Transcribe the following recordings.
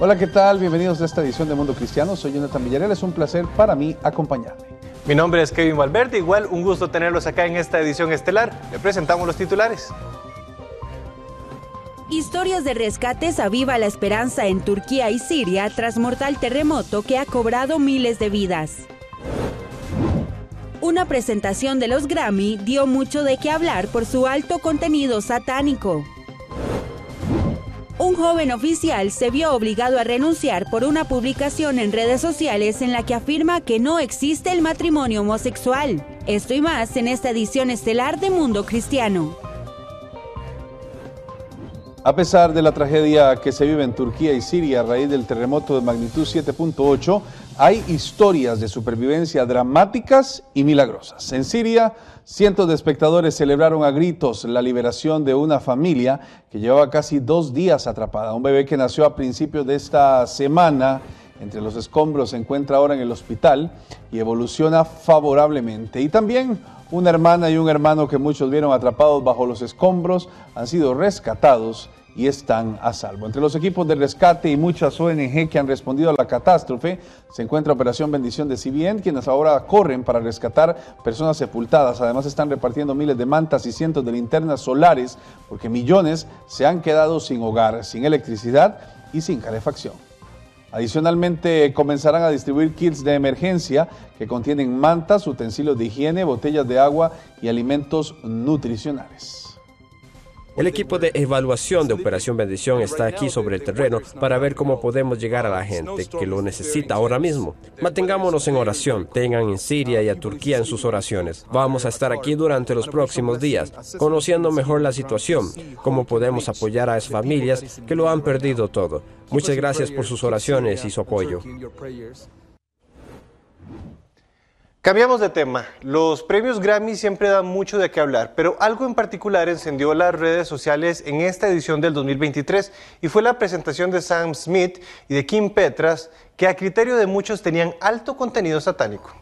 Hola, ¿qué tal? Bienvenidos a esta edición de Mundo Cristiano. Soy Jonathan Villarreal. Es un placer para mí acompañarle. Mi nombre es Kevin Valverde. Igual un gusto tenerlos acá en esta edición estelar. Le presentamos los titulares. Historias de rescates aviva la esperanza en Turquía y Siria tras mortal terremoto que ha cobrado miles de vidas. Una presentación de los Grammy dio mucho de qué hablar por su alto contenido satánico. Un joven oficial se vio obligado a renunciar por una publicación en redes sociales en la que afirma que no existe el matrimonio homosexual. Esto y más en esta edición estelar de Mundo Cristiano. A pesar de la tragedia que se vive en Turquía y Siria a raíz del terremoto de magnitud 7.8, hay historias de supervivencia dramáticas y milagrosas. En Siria, cientos de espectadores celebraron a gritos la liberación de una familia que llevaba casi dos días atrapada. Un bebé que nació a principios de esta semana entre los escombros se encuentra ahora en el hospital y evoluciona favorablemente. Y también una hermana y un hermano que muchos vieron atrapados bajo los escombros han sido rescatados y están a salvo. Entre los equipos de rescate y muchas ONG que han respondido a la catástrofe se encuentra Operación Bendición de CBN, quienes ahora corren para rescatar personas sepultadas. Además están repartiendo miles de mantas y cientos de linternas solares porque millones se han quedado sin hogar, sin electricidad y sin calefacción. Adicionalmente, comenzarán a distribuir kits de emergencia que contienen mantas, utensilios de higiene, botellas de agua y alimentos nutricionales. El equipo de evaluación de Operación Bendición está aquí sobre el terreno para ver cómo podemos llegar a la gente que lo necesita ahora mismo. Mantengámonos en oración, tengan en Siria y a Turquía en sus oraciones. Vamos a estar aquí durante los próximos días, conociendo mejor la situación, cómo podemos apoyar a esas familias que lo han perdido todo. Muchas gracias por sus oraciones y su apoyo. Cambiamos de tema. Los premios Grammy siempre dan mucho de qué hablar, pero algo en particular encendió las redes sociales en esta edición del 2023 y fue la presentación de Sam Smith y de Kim Petras, que a criterio de muchos tenían alto contenido satánico.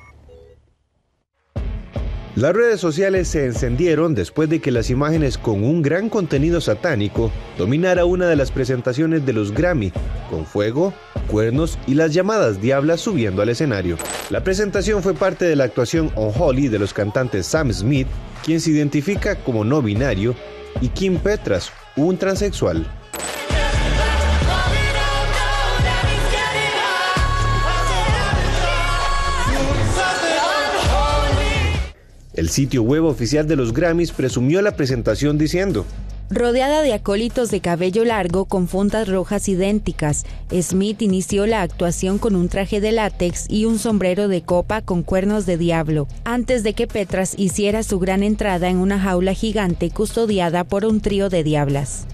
Las redes sociales se encendieron después de que las imágenes con un gran contenido satánico dominara una de las presentaciones de los Grammy, con fuego, cuernos y las llamadas diablas subiendo al escenario. La presentación fue parte de la actuación On Holly de los cantantes Sam Smith, quien se identifica como no binario, y Kim Petras, un transexual. El sitio web oficial de los Grammys presumió la presentación diciendo, Rodeada de acólitos de cabello largo con fundas rojas idénticas, Smith inició la actuación con un traje de látex y un sombrero de copa con cuernos de diablo, antes de que Petras hiciera su gran entrada en una jaula gigante custodiada por un trío de diablas.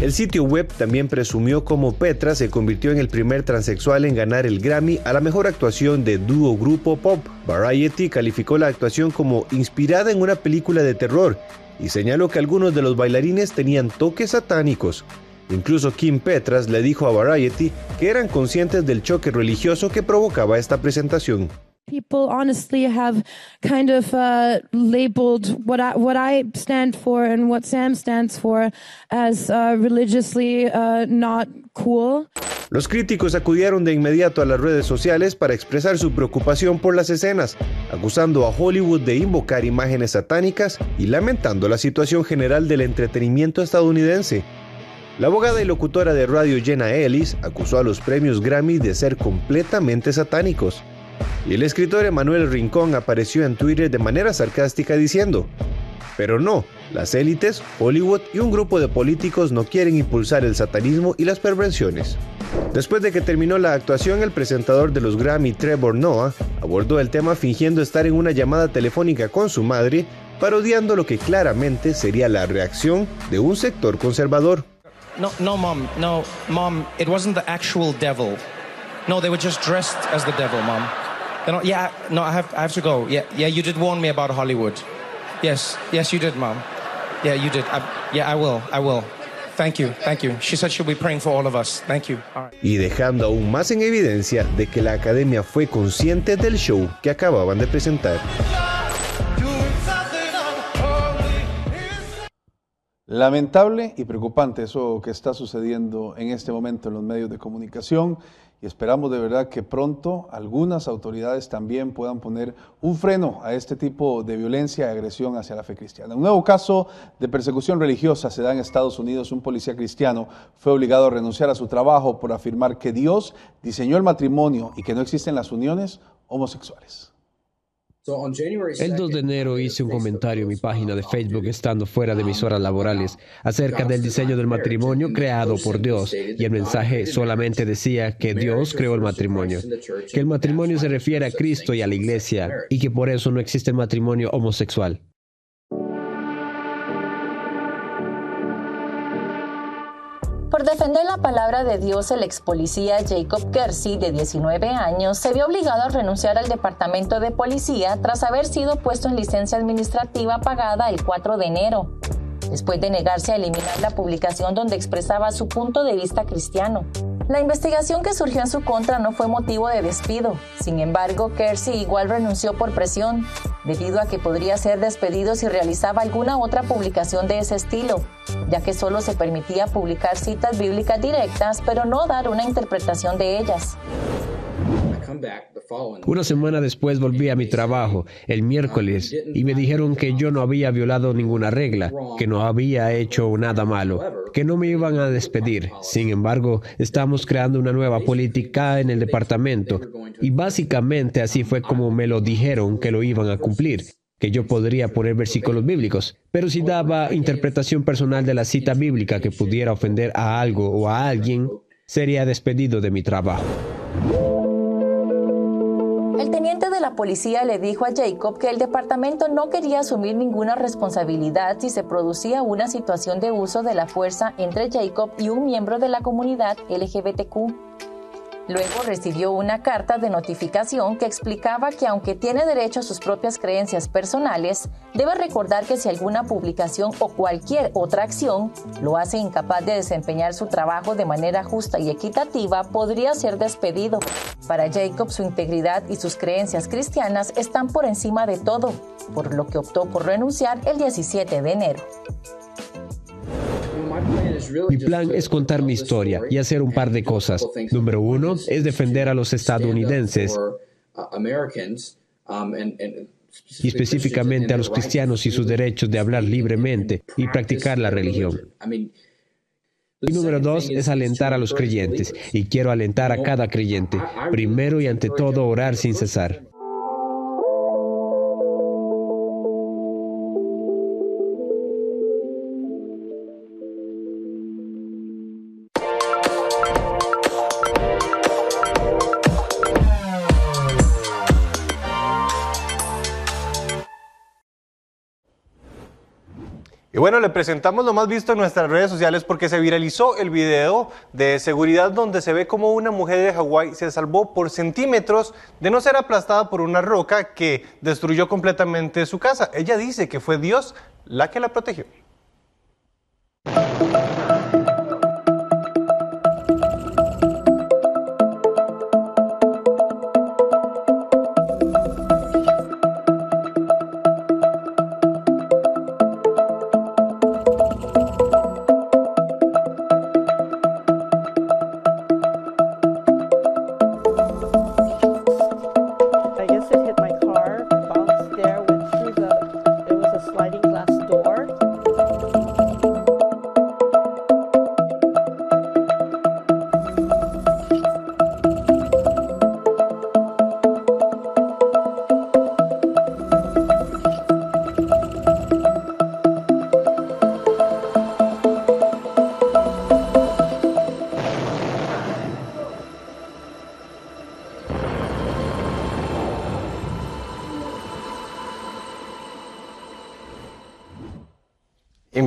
El sitio web también presumió cómo Petra se convirtió en el primer transexual en ganar el Grammy a la mejor actuación de dúo grupo pop. Variety calificó la actuación como inspirada en una película de terror y señaló que algunos de los bailarines tenían toques satánicos. Incluso Kim Petras le dijo a Variety que eran conscientes del choque religioso que provocaba esta presentación. People honestly have kind of uh, labeled what I, what I stand for and what Sam stands for as uh, religiously uh, not cool. Los críticos acudieron de inmediato a las redes sociales para expresar su preocupación por las escenas, acusando a Hollywood de invocar imágenes satánicas y lamentando la situación general del entretenimiento estadounidense. La abogada y locutora de radio Jenna Ellis acusó a los premios Grammy de ser completamente satánicos. Y el escritor Emanuel Rincón apareció en Twitter de manera sarcástica diciendo, pero no, las élites, Hollywood y un grupo de políticos no quieren impulsar el satanismo y las perversiones. Después de que terminó la actuación, el presentador de los Grammy, Trevor Noah, abordó el tema fingiendo estar en una llamada telefónica con su madre, parodiando lo que claramente sería la reacción de un sector conservador. No, no, mom, no, mom, it wasn't the actual devil. No, they were just dressed as the devil, mom. Yeah, no, I have, I have to go. Yeah, yeah, you did warn me about Hollywood. Yes, yes, you did, mom. Yeah, you did. I, yeah, I will, I will. Thank you, thank you. She said she'll be praying for all of us. Thank you. Y dejando aún más en evidencia de que la academia fue consciente del show que acababan de presentar. Lamentable y preocupante eso que está sucediendo en este momento en los medios de comunicación y esperamos de verdad que pronto algunas autoridades también puedan poner un freno a este tipo de violencia y agresión hacia la fe cristiana. Un nuevo caso de persecución religiosa se da en Estados Unidos. Un policía cristiano fue obligado a renunciar a su trabajo por afirmar que Dios diseñó el matrimonio y que no existen las uniones homosexuales. El 2 de enero hice un comentario en mi página de Facebook estando fuera de mis horas laborales acerca del diseño del matrimonio creado por Dios y el mensaje solamente decía que Dios creó el matrimonio, que el matrimonio se refiere a Cristo y a la iglesia y que por eso no existe matrimonio homosexual. Por defender la palabra de Dios, el ex policía Jacob Kersey, de 19 años, se vio obligado a renunciar al departamento de policía tras haber sido puesto en licencia administrativa pagada el 4 de enero, después de negarse a eliminar la publicación donde expresaba su punto de vista cristiano. La investigación que surgió en su contra no fue motivo de despido. Sin embargo, Kersey igual renunció por presión, debido a que podría ser despedido si realizaba alguna otra publicación de ese estilo, ya que solo se permitía publicar citas bíblicas directas, pero no dar una interpretación de ellas. Una semana después volví a mi trabajo, el miércoles, y me dijeron que yo no había violado ninguna regla, que no había hecho nada malo, que no me iban a despedir. Sin embargo, estamos creando una nueva política en el departamento, y básicamente así fue como me lo dijeron que lo iban a cumplir que yo podría poner versículos bíblicos, pero si daba interpretación personal de la cita bíblica que pudiera ofender a algo o a alguien, sería despedido de mi trabajo. La policía le dijo a Jacob que el departamento no quería asumir ninguna responsabilidad si se producía una situación de uso de la fuerza entre Jacob y un miembro de la comunidad LGBTQ. Luego recibió una carta de notificación que explicaba que aunque tiene derecho a sus propias creencias personales, debe recordar que si alguna publicación o cualquier otra acción lo hace incapaz de desempeñar su trabajo de manera justa y equitativa, podría ser despedido. Para Jacob su integridad y sus creencias cristianas están por encima de todo, por lo que optó por renunciar el 17 de enero. Mi plan es contar mi historia y hacer un par de cosas. Número uno es defender a los estadounidenses y específicamente a los cristianos y sus derechos de hablar libremente y practicar la religión. Y número dos es alentar a los creyentes, y quiero alentar a cada creyente, primero y ante todo orar sin cesar. Y bueno, le presentamos lo más visto en nuestras redes sociales porque se viralizó el video de seguridad donde se ve como una mujer de Hawái se salvó por centímetros de no ser aplastada por una roca que destruyó completamente su casa. Ella dice que fue Dios la que la protegió.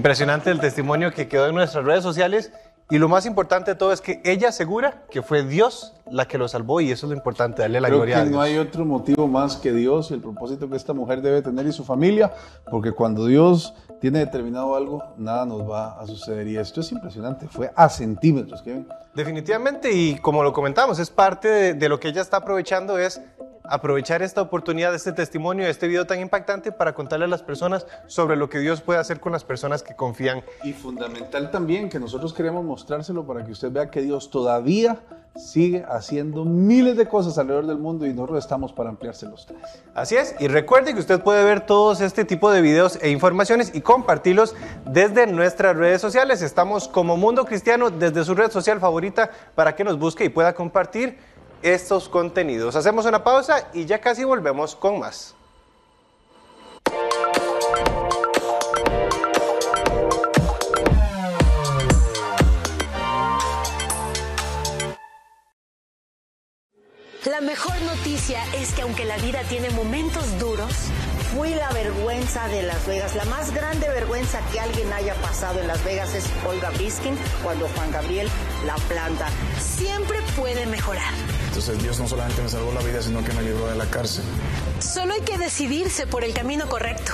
Impresionante el testimonio que quedó en nuestras redes sociales y lo más importante de todo es que ella asegura que fue Dios la que lo salvó y eso es lo importante, darle la Creo gloria que a Dios. no hay otro motivo más que Dios y el propósito que esta mujer debe tener y su familia, porque cuando Dios tiene determinado algo, nada nos va a suceder. Y esto es impresionante, fue a centímetros, Kevin. Definitivamente, y como lo comentamos, es parte de, de lo que ella está aprovechando, es aprovechar esta oportunidad, este testimonio, este video tan impactante para contarle a las personas sobre lo que Dios puede hacer con las personas que confían. Y fundamental también que nosotros queremos mostrárselo para que usted vea que Dios todavía sigue haciendo miles de cosas alrededor del mundo y nosotros estamos para ampliárselos. Así es, y recuerde que usted puede ver todos este tipo de videos e informaciones y compartirlos desde nuestras redes sociales. Estamos como Mundo Cristiano desde su red social favorita para que nos busque y pueda compartir estos contenidos. Hacemos una pausa y ya casi volvemos con más. La mejor noticia es que aunque la vida tiene momentos duros, Fui la vergüenza de Las Vegas. La más grande vergüenza que alguien haya pasado en Las Vegas es Olga Biskin cuando Juan Gabriel la planta. siempre puede mejorar. Entonces Dios no solamente me salvó la vida, sino que me libró de la cárcel. Solo hay que decidirse por el camino correcto.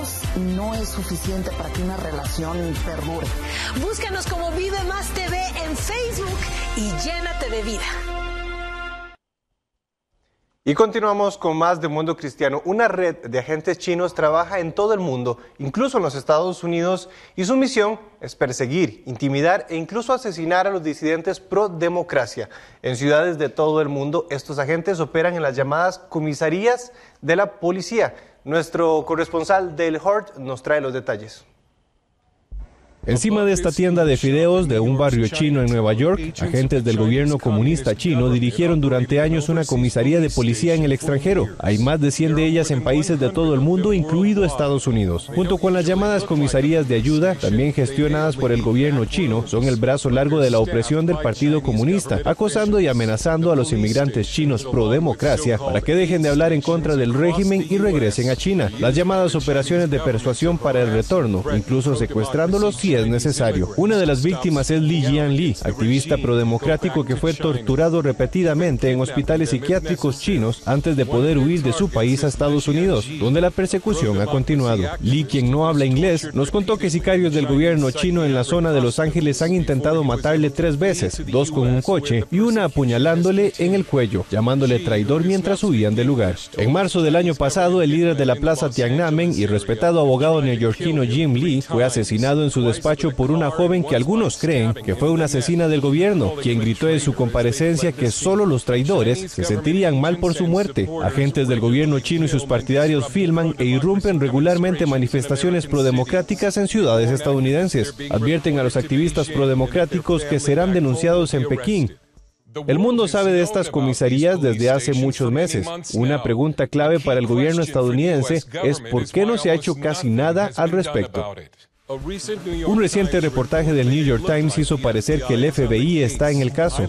no es suficiente para que una relación perdure. Búscanos como Vive Más TV en Facebook y llénate de vida. Y continuamos con más de Mundo Cristiano. Una red de agentes chinos trabaja en todo el mundo, incluso en los Estados Unidos, y su misión es perseguir, intimidar e incluso asesinar a los disidentes pro democracia. En ciudades de todo el mundo, estos agentes operan en las llamadas comisarías de la policía. Nuestro corresponsal del Hort nos trae los detalles. Encima de esta tienda de fideos de un barrio chino en Nueva York, agentes del gobierno comunista chino dirigieron durante años una comisaría de policía en el extranjero. Hay más de 100 de ellas en países de todo el mundo, incluido Estados Unidos. Junto con las llamadas comisarías de ayuda, también gestionadas por el gobierno chino, son el brazo largo de la opresión del Partido Comunista, acosando y amenazando a los inmigrantes chinos pro democracia para que dejen de hablar en contra del régimen y regresen a China. Las llamadas operaciones de persuasión para el retorno, incluso secuestrándolos es necesario. Una de las víctimas es Li Jianli, activista prodemocrático que fue torturado repetidamente en hospitales psiquiátricos chinos antes de poder huir de su país a Estados Unidos, donde la persecución ha continuado. Li, quien no habla inglés, nos contó que sicarios del gobierno chino en la zona de Los Ángeles han intentado matarle tres veces, dos con un coche y una apuñalándole en el cuello, llamándole traidor mientras huían del lugar. En marzo del año pasado, el líder de la plaza Tiananmen y respetado abogado neoyorquino Jim Lee fue asesinado en su despacho por una joven que algunos creen que fue una asesina del gobierno, quien gritó en su comparecencia que solo los traidores se sentirían mal por su muerte. Agentes del gobierno chino y sus partidarios filman e irrumpen regularmente manifestaciones prodemocráticas en ciudades estadounidenses. Advierten a los activistas prodemocráticos que serán denunciados en Pekín, el mundo sabe de estas comisarías desde hace muchos meses. Una pregunta clave para el gobierno estadounidense es por qué no se ha hecho casi nada al respecto. Un reciente reportaje del New York Times hizo parecer que el FBI está en el caso,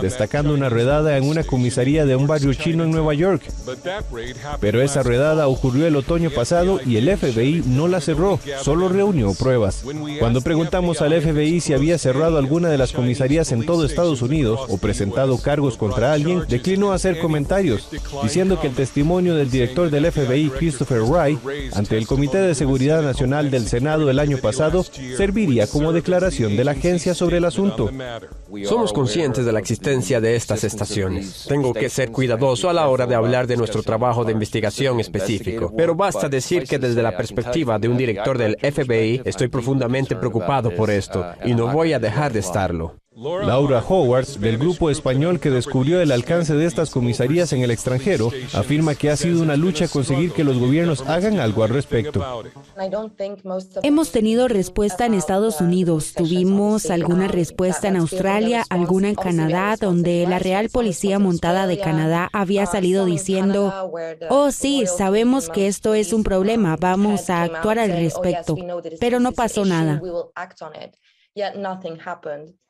destacando una redada en una comisaría de un barrio chino en Nueva York. Pero esa redada ocurrió el otoño pasado y el FBI no la cerró, solo reunió pruebas. Cuando preguntamos al FBI si había cerrado alguna de las comisarías en todo Estados Unidos o presentado cargos contra alguien, declinó hacer comentarios, diciendo que el testimonio del director del FBI, Christopher Wright, ante el Comité de Seguridad Nacional del Senado el año pasado, serviría como declaración de la agencia sobre el asunto. Somos conscientes de la existencia de estas estaciones. Tengo que ser cuidadoso a la hora de hablar de nuestro trabajo de investigación específico, pero basta decir que desde la perspectiva de un director del FBI estoy profundamente preocupado por esto y no voy a dejar de estarlo. Laura Howard, del grupo español que descubrió el alcance de estas comisarías en el extranjero, afirma que ha sido una lucha conseguir que los gobiernos hagan algo al respecto. Hemos tenido respuesta en Estados Unidos, tuvimos alguna respuesta en Australia, alguna en Canadá, donde la Real Policía Montada de Canadá había salido diciendo, oh sí, sabemos que esto es un problema, vamos a actuar al respecto, pero no pasó nada.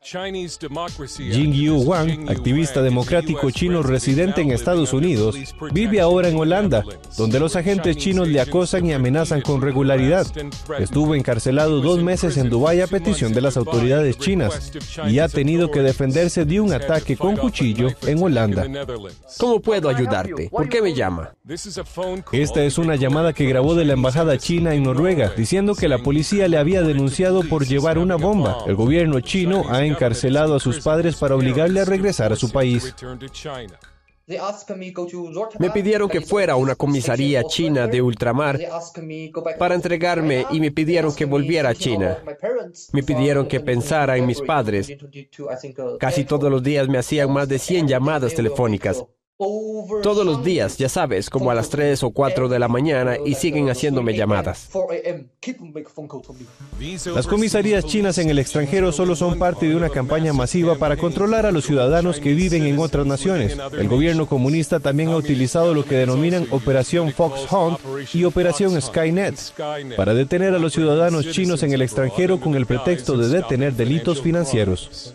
Jing Yu Wang, activista democrático chino residente en Estados Unidos, vive ahora en Holanda, donde los agentes chinos le acosan y amenazan con regularidad. Estuvo encarcelado dos meses en Dubái a petición de las autoridades chinas y ha tenido que defenderse de un ataque con cuchillo en Holanda. ¿Cómo puedo ayudarte? ¿Por qué me llama? Esta es una llamada que grabó de la embajada china en Noruega, diciendo que la policía le había denunciado por llevar una bomba. El gobierno chino ha encarcelado a sus padres para obligarle a regresar a su país. Me pidieron que fuera a una comisaría china de ultramar para entregarme y me pidieron que volviera a China. Me pidieron que pensara en mis padres. Casi todos los días me hacían más de 100 llamadas telefónicas. Todos los días, ya sabes, como a las 3 o 4 de la mañana y siguen haciéndome llamadas. Las comisarías chinas en el extranjero solo son parte de una campaña masiva para controlar a los ciudadanos que viven en otras naciones. El gobierno comunista también ha utilizado lo que denominan Operación Fox Hunt y Operación Skynet para detener a los ciudadanos chinos en el extranjero con el pretexto de detener delitos financieros.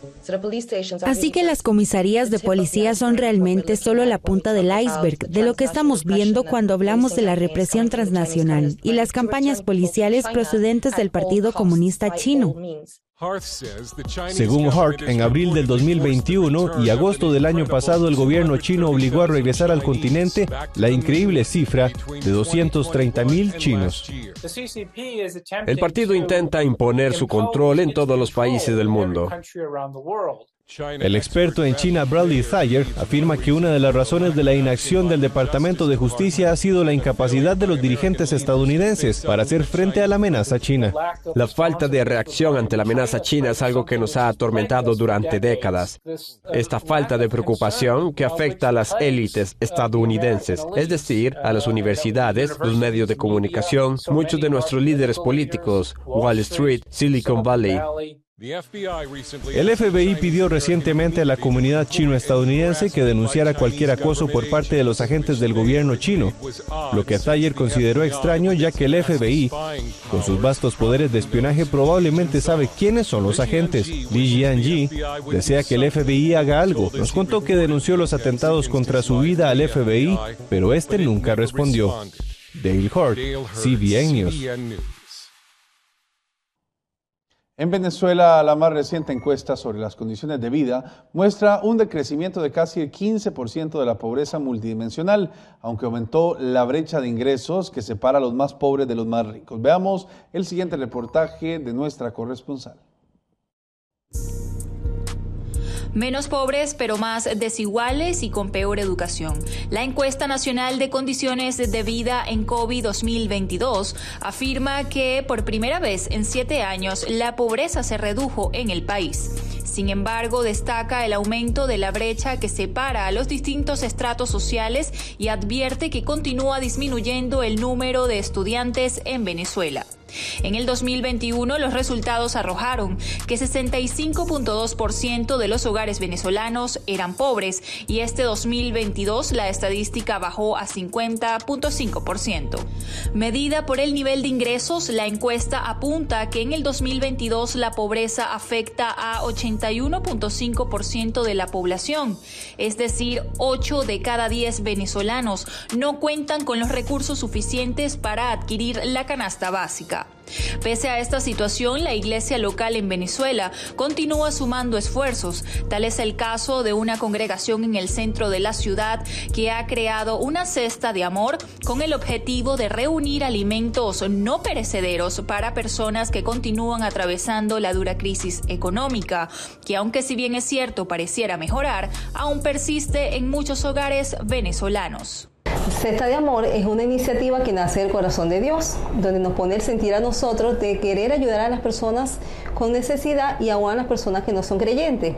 Así que las comisarías de policía son realmente solo la punta del iceberg de lo que estamos viendo cuando hablamos de la represión transnacional y las campañas policiales procedentes del Partido Comunista Chino. Según Hart, en abril del 2021 y agosto del año pasado, el gobierno chino obligó a regresar al continente la increíble cifra de 230 mil chinos. El partido intenta imponer su control en todos los países del mundo. El experto en China Bradley Thayer afirma que una de las razones de la inacción del Departamento de Justicia ha sido la incapacidad de los dirigentes estadounidenses para hacer frente a la amenaza china. La falta de reacción ante la amenaza china es algo que nos ha atormentado durante décadas. Esta falta de preocupación que afecta a las élites estadounidenses, es decir, a las universidades, los medios de comunicación, muchos de nuestros líderes políticos, Wall Street, Silicon Valley, el FBI pidió recientemente a la comunidad chino-estadounidense que denunciara cualquier acoso por parte de los agentes del gobierno chino, lo que Thayer consideró extraño ya que el FBI, con sus vastos poderes de espionaje, probablemente sabe quiénes son los agentes. Li Jianji desea que el FBI haga algo. Nos contó que denunció los atentados contra su vida al FBI, pero este nunca respondió. Dale Hort, CBN News. En Venezuela, la más reciente encuesta sobre las condiciones de vida muestra un decrecimiento de casi el 15% de la pobreza multidimensional, aunque aumentó la brecha de ingresos que separa a los más pobres de los más ricos. Veamos el siguiente reportaje de nuestra corresponsal. Menos pobres pero más desiguales y con peor educación. La encuesta nacional de condiciones de vida en COVID 2022 afirma que por primera vez en siete años la pobreza se redujo en el país. Sin embargo, destaca el aumento de la brecha que separa a los distintos estratos sociales y advierte que continúa disminuyendo el número de estudiantes en Venezuela. En el 2021 los resultados arrojaron que 65.2% de los hogares venezolanos eran pobres y este 2022 la estadística bajó a 50.5%. Medida por el nivel de ingresos, la encuesta apunta que en el 2022 la pobreza afecta a 81.5% de la población, es decir, 8 de cada 10 venezolanos no cuentan con los recursos suficientes para adquirir la canasta básica. Pese a esta situación, la iglesia local en Venezuela continúa sumando esfuerzos. Tal es el caso de una congregación en el centro de la ciudad que ha creado una cesta de amor con el objetivo de reunir alimentos no perecederos para personas que continúan atravesando la dura crisis económica, que aunque si bien es cierto pareciera mejorar, aún persiste en muchos hogares venezolanos. Cesta de Amor es una iniciativa que nace del corazón de Dios, donde nos pone el sentir a nosotros de querer ayudar a las personas con necesidad y aún a las personas que no son creyentes.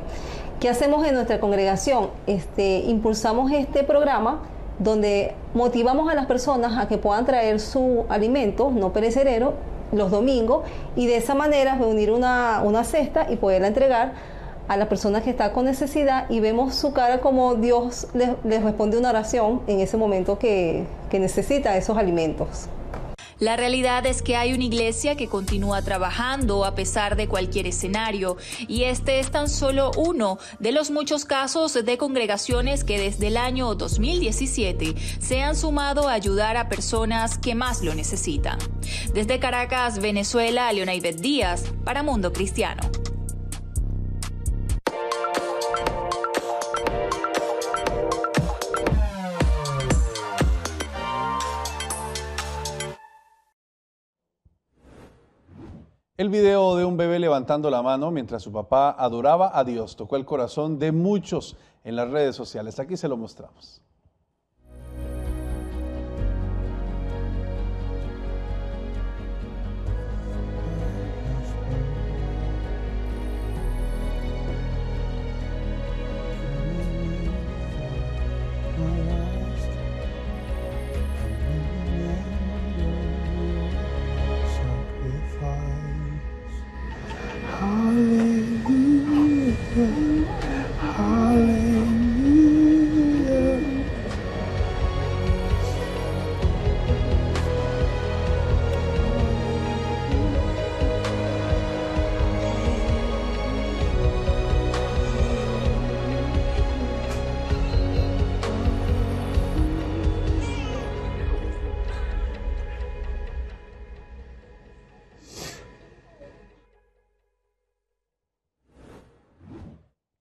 ¿Qué hacemos en nuestra congregación? Este, impulsamos este programa donde motivamos a las personas a que puedan traer su alimento no perecedero los domingos y de esa manera reunir una, una cesta y poderla entregar a la persona que está con necesidad y vemos su cara como Dios les, responde una oración en ese momento que, que necesita esos alimentos. La realidad es que hay una iglesia que continúa trabajando a pesar de cualquier escenario y este es tan solo uno de los muchos casos de congregaciones que desde el año 2017 se han sumado a ayudar a personas que más lo necesitan. Desde Caracas, Venezuela, Leona Ivette Díaz para Mundo Cristiano. El video de un bebé levantando la mano mientras su papá adoraba a Dios tocó el corazón de muchos en las redes sociales. Aquí se lo mostramos.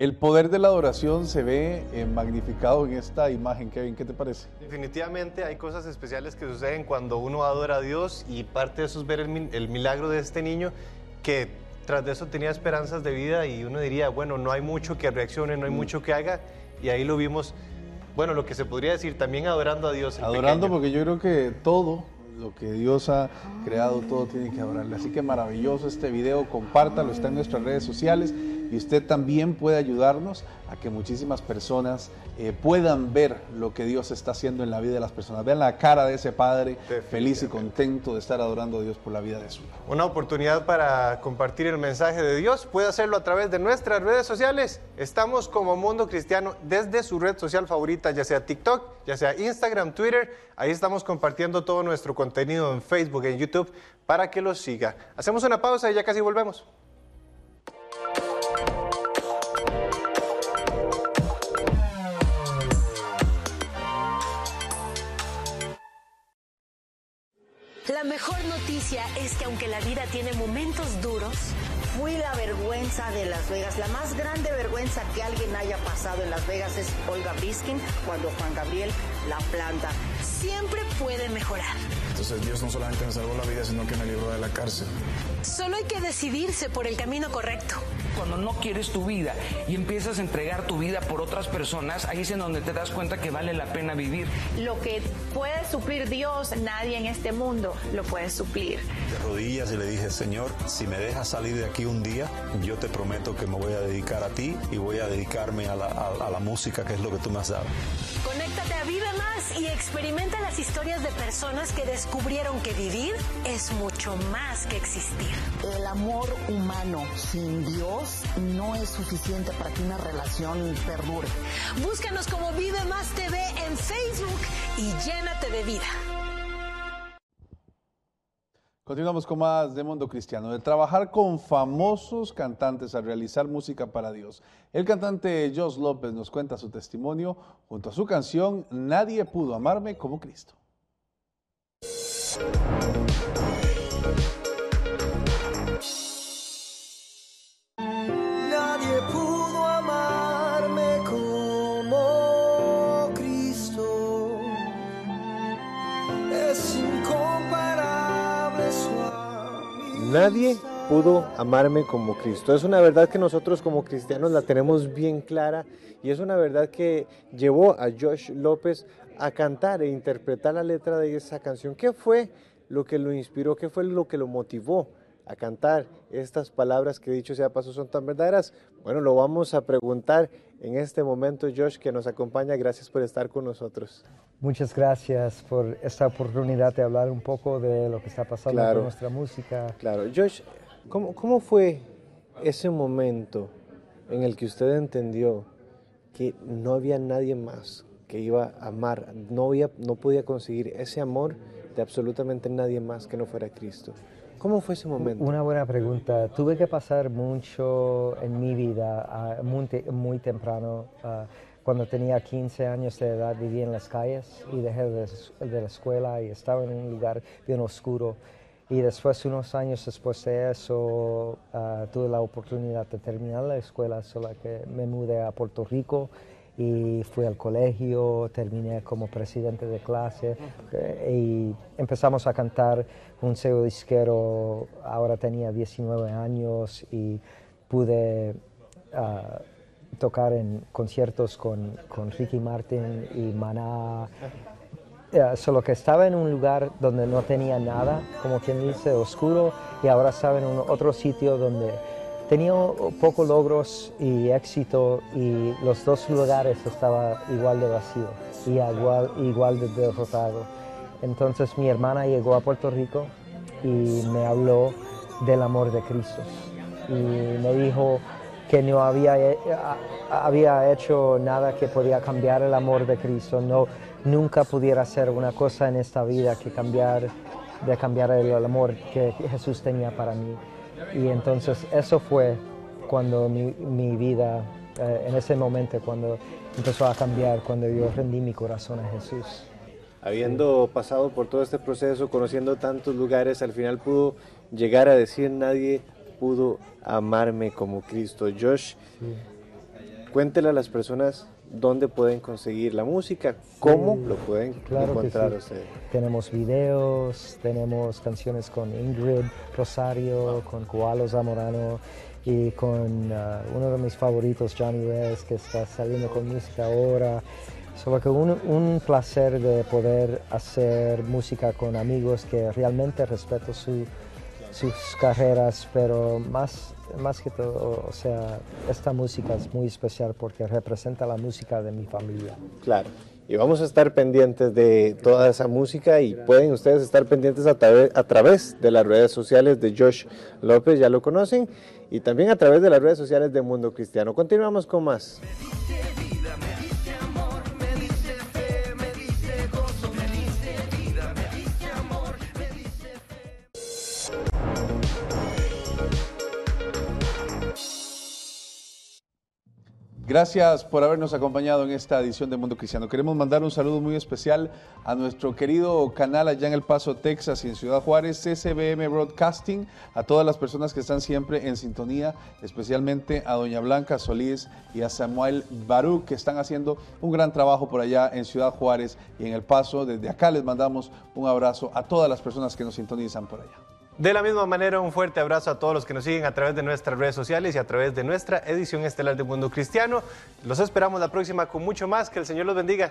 El poder de la adoración se ve eh, magnificado en esta imagen, Kevin, ¿qué te parece? Definitivamente hay cosas especiales que suceden cuando uno adora a Dios y parte de eso es ver el, mi- el milagro de este niño que tras de eso tenía esperanzas de vida y uno diría, bueno, no hay mucho que reaccione, no hay mucho que haga y ahí lo vimos, bueno, lo que se podría decir también adorando a Dios. Adorando pequeño. porque yo creo que todo lo que Dios ha creado, todo tiene que adorarle. Así que maravilloso este video, compártalo, está en nuestras redes sociales y usted también puede ayudarnos a que muchísimas personas eh, puedan ver lo que Dios está haciendo en la vida de las personas. Vean la cara de ese padre feliz y contento de estar adorando a Dios por la vida de su hijo. Una oportunidad para compartir el mensaje de Dios. Puede hacerlo a través de nuestras redes sociales. Estamos como Mundo Cristiano desde su red social favorita, ya sea TikTok, ya sea Instagram, Twitter. Ahí estamos compartiendo todo nuestro contenido en Facebook, en YouTube, para que lo siga. Hacemos una pausa y ya casi volvemos. La mejor noticia es que aunque la vida tiene momentos duros, Fui la vergüenza de Las Vegas. La más grande vergüenza que alguien haya pasado en Las Vegas es Olga Briskin cuando Juan Gabriel la planta. siempre puede mejorar. Entonces Dios no solamente me salvó la vida, sino que me libró de la cárcel. Solo hay que decidirse por el camino correcto. Cuando no quieres tu vida y empiezas a entregar tu vida por otras personas, ahí es en donde te das cuenta que vale la pena vivir. Lo que puede suplir Dios, nadie en este mundo lo puede suplir. De rodillas y le dije, Señor, si me dejas salir de aquí un día, yo te prometo que me voy a dedicar a ti y voy a dedicarme a la, a- a la música, que es lo que tú me has dado. Conéctate a Vive Más y experimenta las historias de personas que descubrieron que vivir es mucho más que existir. El amor humano sin Dios no es suficiente para que una relación perdure. Búscanos como Vive Más TV en Facebook y llénate de vida. Continuamos con más de Mundo Cristiano, de trabajar con famosos cantantes a realizar música para Dios. El cantante Jos López nos cuenta su testimonio junto a su canción Nadie pudo amarme como Cristo. Nadie pudo amarme como Cristo. Es una verdad que nosotros como cristianos la tenemos bien clara y es una verdad que llevó a Josh López a cantar e interpretar la letra de esa canción. ¿Qué fue lo que lo inspiró? ¿Qué fue lo que lo motivó a cantar estas palabras que dicho sea paso son tan verdaderas? Bueno, lo vamos a preguntar en este momento, Josh, que nos acompaña. Gracias por estar con nosotros. Muchas gracias por esta oportunidad de hablar un poco de lo que está pasando Claro. con nuestra música. Claro, Josh, ¿cómo, ¿cómo fue ese momento en el que usted entendió que no había nadie más que iba a amar, no, había, no podía conseguir ese amor de absolutamente nadie más que no fuera Cristo? ¿Cómo fue ese momento? Una buena pregunta. Tuve que pasar mucho en mi vida, ah, muy, te- muy temprano. ah, cuando tenía 15 años de edad vivía en las calles y dejé de, de la escuela y estaba en un lugar bien oscuro. Y después, unos años después de eso, ah, tuve la oportunidad de terminar la escuela, solo que me mudé a Puerto Rico y fui al colegio, terminé como presidente de clase eh, y empezamos a cantar un sello disquero, ahora tenía 19 años y pude ah, tocar en conciertos con, con Ricky Martin y Maná. Eh, solo que estaba en un lugar donde no tenía nada, como quien dice, oscuro, y ahora estaba en otro sitio donde tenía pocos logros y éxito, y los dos lugares estaba igual de vacío y igual, igual de derrotado. Entonces mi hermana llegó a Puerto Rico y me habló del amor de Cristo y me dijo que no había, a- había hecho nada que podía cambiar el amor de Cristo, no, nunca pudiera hacer una cosa en esta vida que cambiar, de cambiar el amor que Jesús tenía para mí. Y entonces eso fue cuando mi, mi vida, eh, en ese momento, cuando empezó a cambiar, cuando yo rendí mi corazón a Jesús. Habiendo pasado por todo este proceso, conociendo tantos lugares, al final pudo llegar a decir nadie pudo amarme como Cristo. Josh, cuéntele a las personas dónde pueden conseguir la música, cómo lo pueden Claro encontrar sí. ustedes. Tenemos videos, tenemos canciones con Ingrid Rosario, con Koalo Zamorano y con ah, uno de mis favoritos, Johnny Reyes, que está saliendo con música ahora. Solo que un, un placer de poder hacer música con amigos que realmente respeto su- sus carreras, pero más, más que todo, o sea, esta música es muy especial porque representa la música de mi familia. Claro. Y vamos a estar pendientes de toda esa música y pueden ustedes estar pendientes a, través- a través de las redes sociales de Josh López, ya lo conocen, y también a través de las redes sociales de Mundo Cristiano. Continuamos con más. Gracias por habernos acompañado en esta edición de Mundo Cristiano. Queremos mandar un saludo muy especial a nuestro querido canal allá en El Paso, Texas y en Ciudad Juárez, SBM Broadcasting, a todas las personas que están siempre en sintonía, especialmente a doña Blanca Solís y a Samuel Baruch, que están haciendo un gran trabajo por allá en Ciudad Juárez y en El Paso. Desde acá les mandamos un abrazo a todas las personas que nos sintonizan por allá. De la misma manera, un fuerte abrazo a todos los que nos siguen a través de nuestras redes sociales y a través de nuestra edición estelar de Mundo Cristiano. Los esperamos la próxima con mucho más. Que el Señor los bendiga.